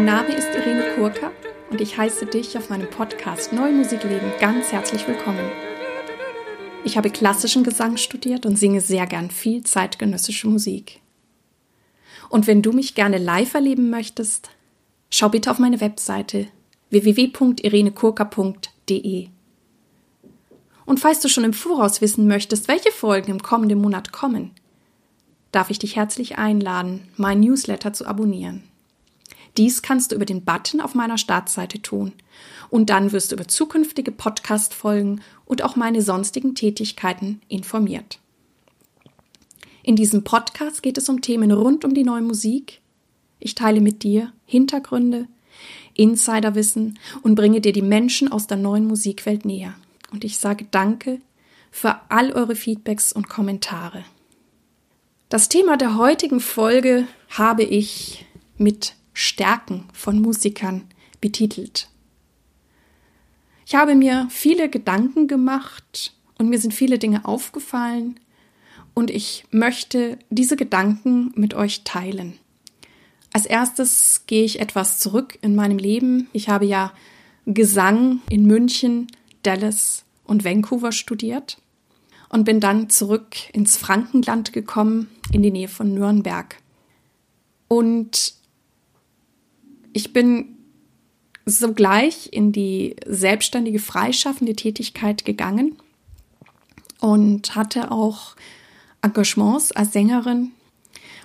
Mein Name ist Irene Kurka und ich heiße dich auf meinem Podcast Neue Musik leben ganz herzlich willkommen. Ich habe klassischen Gesang studiert und singe sehr gern viel zeitgenössische Musik. Und wenn du mich gerne live erleben möchtest, schau bitte auf meine Webseite www.irenekurka.de. Und falls du schon im Voraus wissen möchtest, welche Folgen im kommenden Monat kommen, darf ich dich herzlich einladen, mein Newsletter zu abonnieren. Dies kannst du über den Button auf meiner Startseite tun. Und dann wirst du über zukünftige Podcast-Folgen und auch meine sonstigen Tätigkeiten informiert. In diesem Podcast geht es um Themen rund um die neue Musik. Ich teile mit dir Hintergründe, Insiderwissen und bringe dir die Menschen aus der neuen Musikwelt näher. Und ich sage Danke für all eure Feedbacks und Kommentare. Das Thema der heutigen Folge habe ich mit Stärken von Musikern betitelt. Ich habe mir viele Gedanken gemacht und mir sind viele Dinge aufgefallen und ich möchte diese Gedanken mit euch teilen. Als erstes gehe ich etwas zurück in meinem Leben. Ich habe ja Gesang in München, Dallas und Vancouver studiert und bin dann zurück ins Frankenland gekommen, in die Nähe von Nürnberg. Und ich bin sogleich in die selbstständige freischaffende Tätigkeit gegangen und hatte auch Engagements als Sängerin.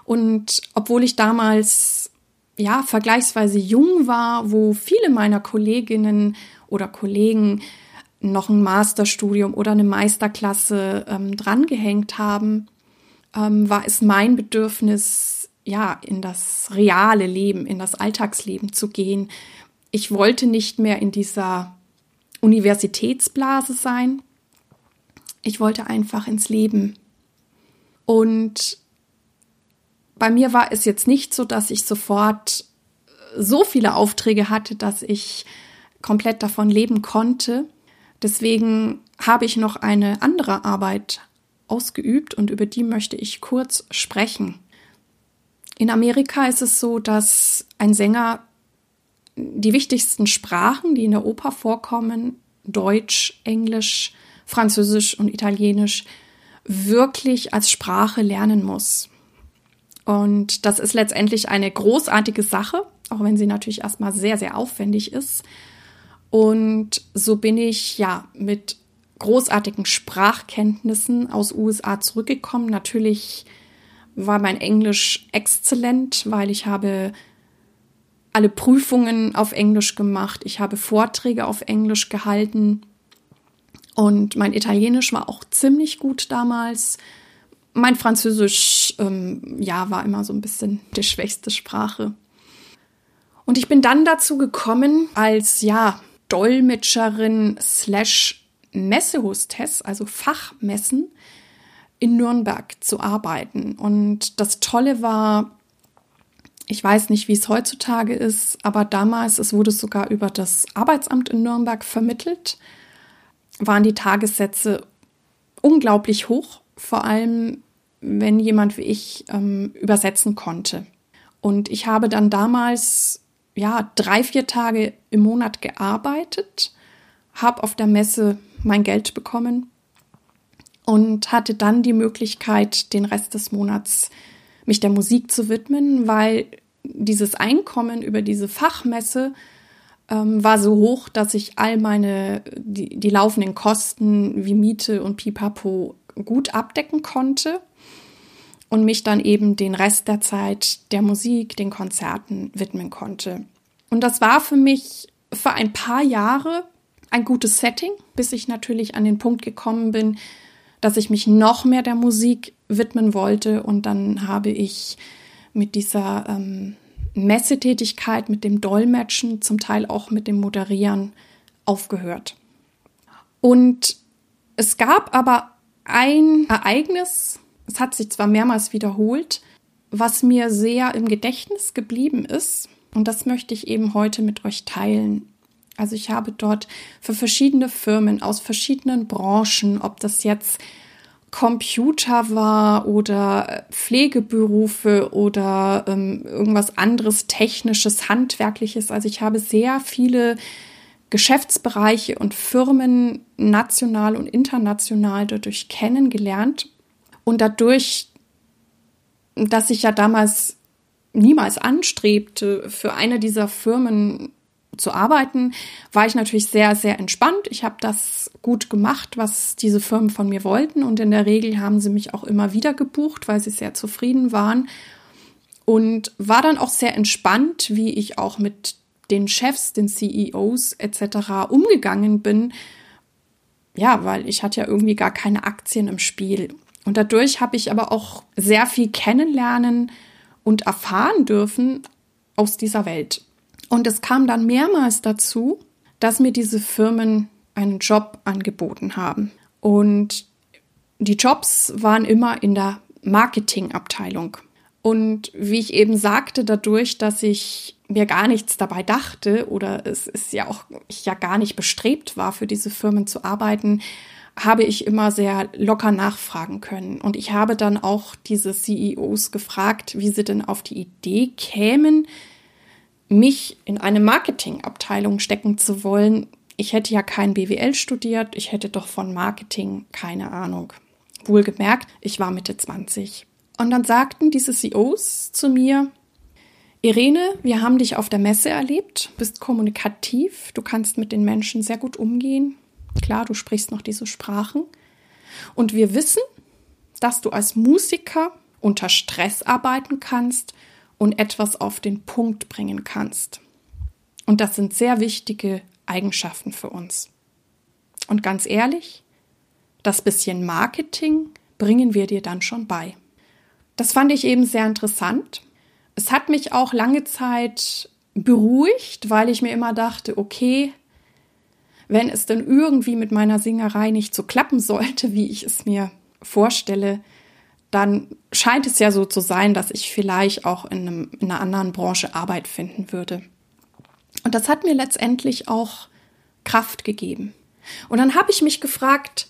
Und obwohl ich damals ja vergleichsweise jung war, wo viele meiner Kolleginnen oder Kollegen noch ein Masterstudium oder eine Meisterklasse ähm, drangehängt haben, ähm, war es mein Bedürfnis, ja, in das reale Leben, in das Alltagsleben zu gehen. Ich wollte nicht mehr in dieser Universitätsblase sein. Ich wollte einfach ins Leben. Und bei mir war es jetzt nicht so, dass ich sofort so viele Aufträge hatte, dass ich komplett davon leben konnte. Deswegen habe ich noch eine andere Arbeit ausgeübt und über die möchte ich kurz sprechen. In Amerika ist es so, dass ein Sänger die wichtigsten Sprachen, die in der Oper vorkommen, Deutsch, Englisch, Französisch und Italienisch, wirklich als Sprache lernen muss. Und das ist letztendlich eine großartige Sache, auch wenn sie natürlich erstmal sehr, sehr aufwendig ist. Und so bin ich ja mit großartigen Sprachkenntnissen aus USA zurückgekommen. Natürlich war mein Englisch exzellent, weil ich habe alle Prüfungen auf Englisch gemacht, ich habe Vorträge auf Englisch gehalten und mein Italienisch war auch ziemlich gut damals. Mein Französisch, ähm, ja, war immer so ein bisschen die schwächste Sprache. Und ich bin dann dazu gekommen, als, ja, Dolmetscherin slash Messehostess, also Fachmessen, in Nürnberg zu arbeiten. Und das Tolle war, ich weiß nicht, wie es heutzutage ist, aber damals, es wurde sogar über das Arbeitsamt in Nürnberg vermittelt, waren die Tagessätze unglaublich hoch, vor allem wenn jemand wie ich ähm, übersetzen konnte. Und ich habe dann damals ja drei, vier Tage im Monat gearbeitet, habe auf der Messe mein Geld bekommen und hatte dann die Möglichkeit, den Rest des Monats mich der Musik zu widmen, weil dieses Einkommen über diese Fachmesse ähm, war so hoch, dass ich all meine, die, die laufenden Kosten wie Miete und Pipapo gut abdecken konnte und mich dann eben den Rest der Zeit der Musik, den Konzerten widmen konnte. Und das war für mich für ein paar Jahre ein gutes Setting, bis ich natürlich an den Punkt gekommen bin, dass ich mich noch mehr der Musik widmen wollte. Und dann habe ich mit dieser ähm, Messetätigkeit, mit dem Dolmetschen, zum Teil auch mit dem Moderieren aufgehört. Und es gab aber ein Ereignis, es hat sich zwar mehrmals wiederholt, was mir sehr im Gedächtnis geblieben ist. Und das möchte ich eben heute mit euch teilen. Also ich habe dort für verschiedene Firmen aus verschiedenen Branchen, ob das jetzt Computer war oder Pflegeberufe oder ähm, irgendwas anderes technisches, handwerkliches. Also ich habe sehr viele Geschäftsbereiche und Firmen national und international dadurch kennengelernt und dadurch, dass ich ja damals niemals anstrebte, für eine dieser Firmen zu arbeiten, war ich natürlich sehr, sehr entspannt. Ich habe das gut gemacht, was diese Firmen von mir wollten. Und in der Regel haben sie mich auch immer wieder gebucht, weil sie sehr zufrieden waren. Und war dann auch sehr entspannt, wie ich auch mit den Chefs, den CEOs etc. umgegangen bin. Ja, weil ich hatte ja irgendwie gar keine Aktien im Spiel. Und dadurch habe ich aber auch sehr viel kennenlernen und erfahren dürfen aus dieser Welt. Und es kam dann mehrmals dazu, dass mir diese Firmen einen Job angeboten haben. Und die Jobs waren immer in der Marketingabteilung. Und wie ich eben sagte, dadurch, dass ich mir gar nichts dabei dachte oder es ist ja auch ich ja gar nicht bestrebt war, für diese Firmen zu arbeiten, habe ich immer sehr locker nachfragen können. Und ich habe dann auch diese CEOs gefragt, wie sie denn auf die Idee kämen, mich in eine Marketingabteilung stecken zu wollen. Ich hätte ja kein BWL studiert, ich hätte doch von Marketing keine Ahnung. Wohlgemerkt, ich war Mitte 20. Und dann sagten diese CEOs zu mir, Irene, wir haben dich auf der Messe erlebt, bist kommunikativ, du kannst mit den Menschen sehr gut umgehen. Klar, du sprichst noch diese Sprachen. Und wir wissen, dass du als Musiker unter Stress arbeiten kannst und etwas auf den Punkt bringen kannst. Und das sind sehr wichtige Eigenschaften für uns. Und ganz ehrlich, das bisschen Marketing bringen wir dir dann schon bei. Das fand ich eben sehr interessant. Es hat mich auch lange Zeit beruhigt, weil ich mir immer dachte, okay, wenn es denn irgendwie mit meiner Singerei nicht so klappen sollte, wie ich es mir vorstelle, dann scheint es ja so zu sein, dass ich vielleicht auch in, einem, in einer anderen Branche Arbeit finden würde. Und das hat mir letztendlich auch Kraft gegeben. Und dann habe ich mich gefragt,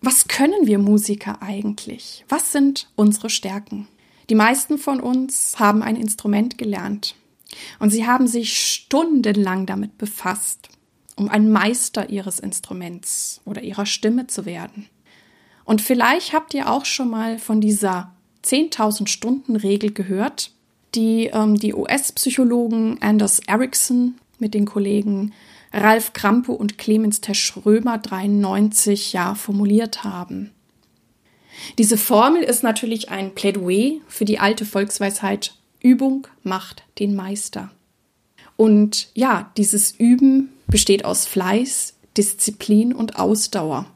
was können wir Musiker eigentlich? Was sind unsere Stärken? Die meisten von uns haben ein Instrument gelernt und sie haben sich stundenlang damit befasst, um ein Meister ihres Instruments oder ihrer Stimme zu werden. Und vielleicht habt ihr auch schon mal von dieser 10.000 Stunden Regel gehört, die ähm, die US-Psychologen Anders Ericsson mit den Kollegen Ralf Krampe und Clemens Tesch-Römer 93 ja formuliert haben. Diese Formel ist natürlich ein Plädoyer für die alte Volksweisheit Übung macht den Meister. Und ja, dieses Üben besteht aus Fleiß, Disziplin und Ausdauer.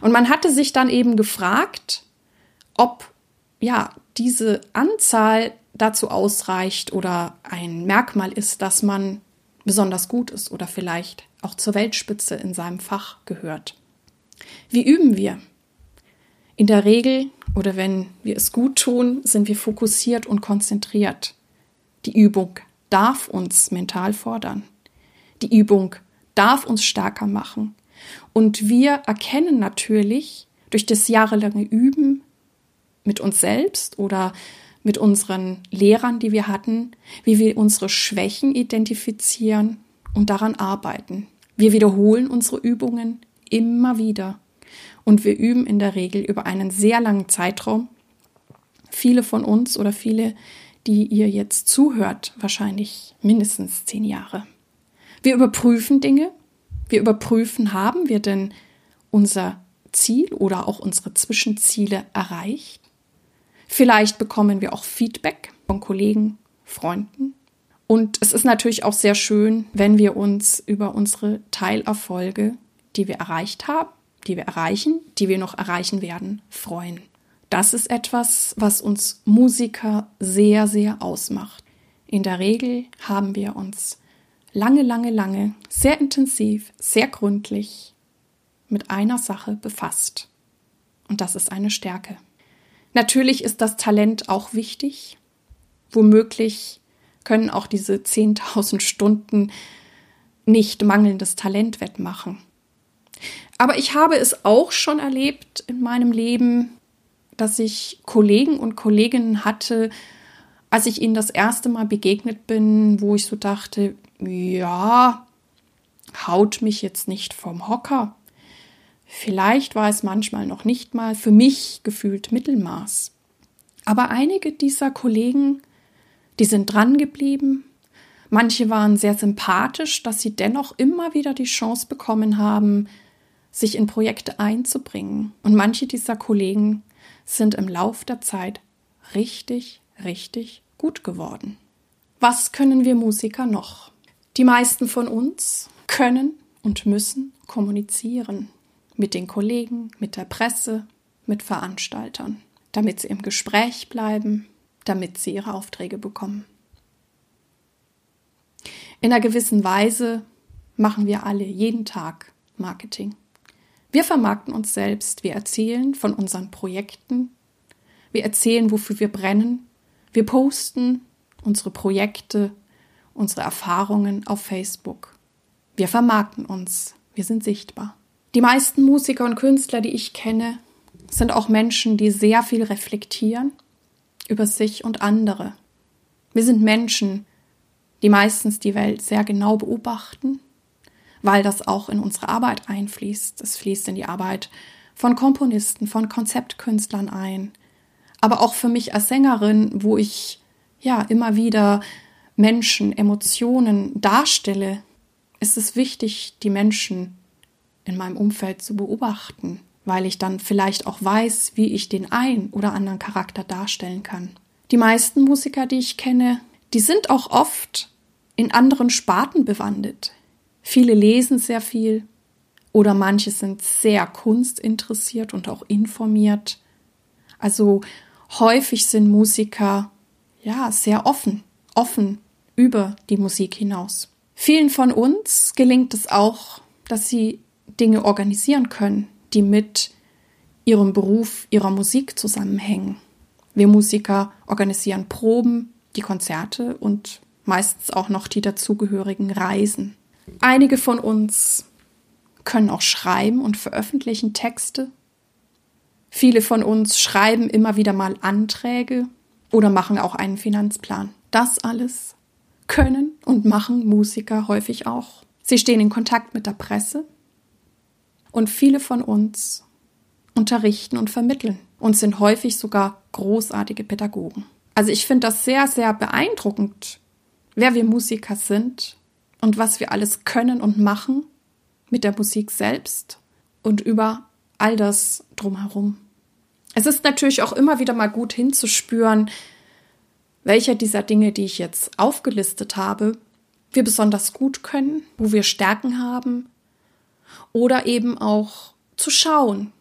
Und man hatte sich dann eben gefragt, ob ja diese Anzahl dazu ausreicht oder ein Merkmal ist, dass man besonders gut ist oder vielleicht auch zur Weltspitze in seinem Fach gehört. Wie üben wir? In der Regel oder wenn wir es gut tun, sind wir fokussiert und konzentriert. Die Übung darf uns mental fordern. Die Übung darf uns stärker machen. Und wir erkennen natürlich durch das jahrelange Üben mit uns selbst oder mit unseren Lehrern, die wir hatten, wie wir unsere Schwächen identifizieren und daran arbeiten. Wir wiederholen unsere Übungen immer wieder und wir üben in der Regel über einen sehr langen Zeitraum. Viele von uns oder viele, die ihr jetzt zuhört, wahrscheinlich mindestens zehn Jahre. Wir überprüfen Dinge, wir überprüfen, haben wir denn unser Ziel oder auch unsere Zwischenziele erreicht? Vielleicht bekommen wir auch Feedback von Kollegen, Freunden. Und es ist natürlich auch sehr schön, wenn wir uns über unsere Teilerfolge, die wir erreicht haben, die wir erreichen, die wir noch erreichen werden, freuen. Das ist etwas, was uns Musiker sehr, sehr ausmacht. In der Regel haben wir uns lange, lange, lange, sehr intensiv, sehr gründlich mit einer Sache befasst. Und das ist eine Stärke. Natürlich ist das Talent auch wichtig. Womöglich können auch diese 10.000 Stunden nicht mangelndes Talent wettmachen. Aber ich habe es auch schon erlebt in meinem Leben, dass ich Kollegen und Kolleginnen hatte, als ich ihnen das erste Mal begegnet bin, wo ich so dachte, ja, haut mich jetzt nicht vom Hocker. Vielleicht war es manchmal noch nicht mal für mich gefühlt Mittelmaß. Aber einige dieser Kollegen, die sind dran geblieben. Manche waren sehr sympathisch, dass sie dennoch immer wieder die Chance bekommen haben, sich in Projekte einzubringen. Und manche dieser Kollegen sind im Lauf der Zeit richtig, richtig gut geworden. Was können wir Musiker noch? Die meisten von uns können und müssen kommunizieren mit den Kollegen, mit der Presse, mit Veranstaltern, damit sie im Gespräch bleiben, damit sie ihre Aufträge bekommen. In einer gewissen Weise machen wir alle jeden Tag Marketing. Wir vermarkten uns selbst, wir erzählen von unseren Projekten, wir erzählen, wofür wir brennen, wir posten unsere Projekte, unsere Erfahrungen auf Facebook. Wir vermarkten uns, wir sind sichtbar. Die meisten Musiker und Künstler, die ich kenne, sind auch Menschen, die sehr viel reflektieren über sich und andere. Wir sind Menschen, die meistens die Welt sehr genau beobachten, weil das auch in unsere Arbeit einfließt. Es fließt in die Arbeit von Komponisten, von Konzeptkünstlern ein, aber auch für mich als Sängerin, wo ich ja immer wieder Menschen, Emotionen darstelle, ist es wichtig, die Menschen in meinem Umfeld zu beobachten, weil ich dann vielleicht auch weiß, wie ich den ein oder anderen Charakter darstellen kann. Die meisten Musiker, die ich kenne, die sind auch oft in anderen Sparten bewandert. Viele lesen sehr viel oder manche sind sehr kunstinteressiert und auch informiert. Also häufig sind Musiker ja sehr offen, offen über die Musik hinaus. Vielen von uns gelingt es auch, dass sie Dinge organisieren können, die mit ihrem Beruf, ihrer Musik zusammenhängen. Wir Musiker organisieren Proben, die Konzerte und meistens auch noch die dazugehörigen Reisen. Einige von uns können auch schreiben und veröffentlichen Texte. Viele von uns schreiben immer wieder mal Anträge oder machen auch einen Finanzplan. Das alles können und machen Musiker häufig auch. Sie stehen in Kontakt mit der Presse, und viele von uns unterrichten und vermitteln und sind häufig sogar großartige Pädagogen. Also ich finde das sehr, sehr beeindruckend, wer wir Musiker sind und was wir alles können und machen mit der Musik selbst und über all das drumherum. Es ist natürlich auch immer wieder mal gut hinzuspüren, welcher dieser Dinge, die ich jetzt aufgelistet habe, wir besonders gut können, wo wir Stärken haben oder eben auch zu schauen,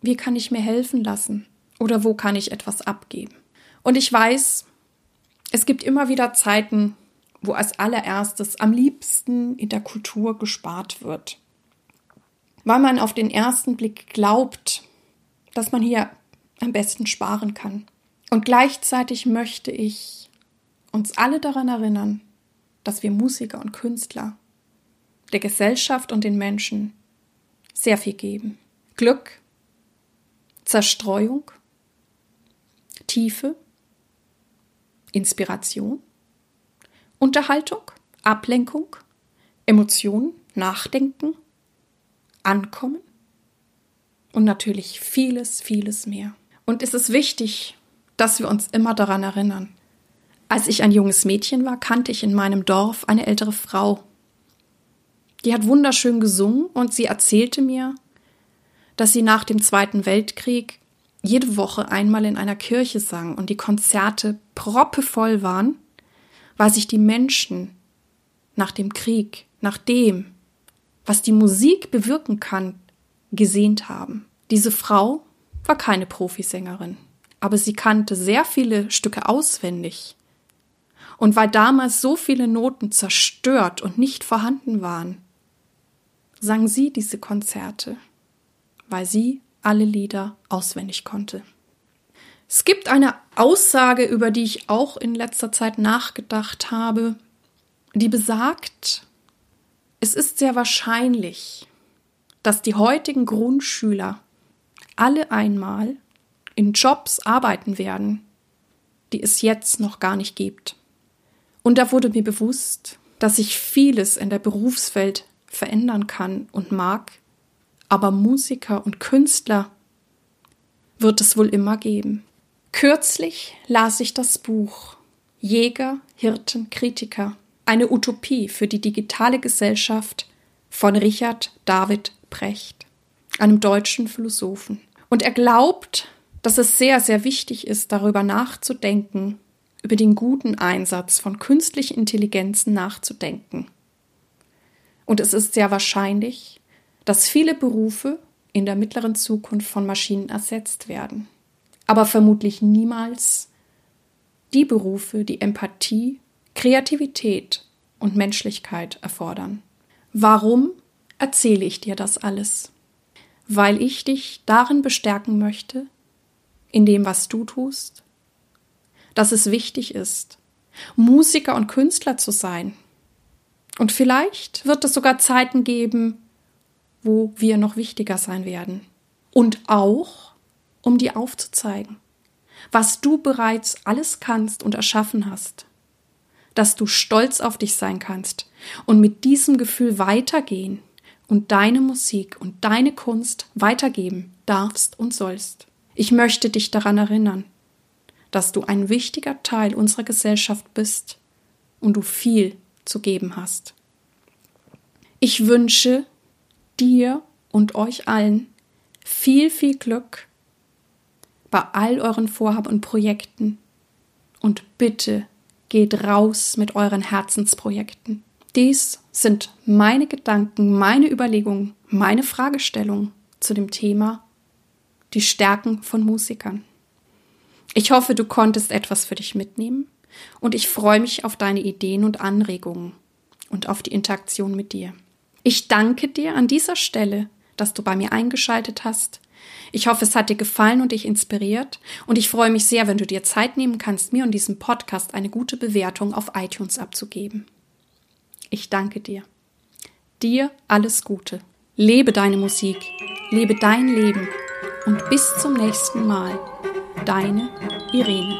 wie kann ich mir helfen lassen oder wo kann ich etwas abgeben. Und ich weiß, es gibt immer wieder Zeiten, wo als allererstes am liebsten in der Kultur gespart wird, weil man auf den ersten Blick glaubt, dass man hier am besten sparen kann. Und gleichzeitig möchte ich uns alle daran erinnern, dass wir Musiker und Künstler der Gesellschaft und den Menschen sehr viel geben. Glück, Zerstreuung, Tiefe, Inspiration, Unterhaltung, Ablenkung, Emotionen, Nachdenken, Ankommen und natürlich vieles, vieles mehr. Und es ist wichtig, dass wir uns immer daran erinnern. Als ich ein junges Mädchen war, kannte ich in meinem Dorf eine ältere Frau, die hat wunderschön gesungen und sie erzählte mir, dass sie nach dem Zweiten Weltkrieg jede Woche einmal in einer Kirche sang und die Konzerte proppevoll waren, weil sich die Menschen nach dem Krieg, nach dem, was die Musik bewirken kann, gesehnt haben. Diese Frau war keine Profisängerin, aber sie kannte sehr viele Stücke auswendig. Und weil damals so viele Noten zerstört und nicht vorhanden waren, sang sie diese Konzerte, weil sie alle Lieder auswendig konnte. Es gibt eine Aussage, über die ich auch in letzter Zeit nachgedacht habe, die besagt, es ist sehr wahrscheinlich, dass die heutigen Grundschüler alle einmal in Jobs arbeiten werden, die es jetzt noch gar nicht gibt. Und da wurde mir bewusst, dass sich vieles in der Berufswelt verändern kann und mag, aber Musiker und Künstler wird es wohl immer geben. Kürzlich las ich das Buch Jäger, Hirten, Kritiker, eine Utopie für die digitale Gesellschaft von Richard David Brecht, einem deutschen Philosophen. Und er glaubt, dass es sehr, sehr wichtig ist, darüber nachzudenken, über den guten Einsatz von künstlichen Intelligenzen nachzudenken. Und es ist sehr wahrscheinlich, dass viele Berufe in der mittleren Zukunft von Maschinen ersetzt werden. Aber vermutlich niemals die Berufe, die Empathie, Kreativität und Menschlichkeit erfordern. Warum erzähle ich dir das alles? Weil ich dich darin bestärken möchte, in dem, was du tust, dass es wichtig ist, Musiker und Künstler zu sein. Und vielleicht wird es sogar Zeiten geben, wo wir noch wichtiger sein werden. Und auch, um dir aufzuzeigen, was du bereits alles kannst und erschaffen hast, dass du stolz auf dich sein kannst und mit diesem Gefühl weitergehen und deine Musik und deine Kunst weitergeben darfst und sollst. Ich möchte dich daran erinnern, dass du ein wichtiger Teil unserer Gesellschaft bist und du viel zu geben hast. Ich wünsche dir und euch allen viel, viel Glück bei all euren Vorhaben und Projekten und bitte geht raus mit euren Herzensprojekten. Dies sind meine Gedanken, meine Überlegungen, meine Fragestellungen zu dem Thema die Stärken von Musikern. Ich hoffe, du konntest etwas für dich mitnehmen und ich freue mich auf deine Ideen und Anregungen und auf die Interaktion mit dir. Ich danke dir an dieser Stelle, dass du bei mir eingeschaltet hast. Ich hoffe, es hat dir gefallen und dich inspiriert und ich freue mich sehr, wenn du dir Zeit nehmen kannst, mir und diesem Podcast eine gute Bewertung auf iTunes abzugeben. Ich danke dir. Dir alles Gute. Lebe deine Musik, lebe dein Leben und bis zum nächsten Mal. Deine Irene.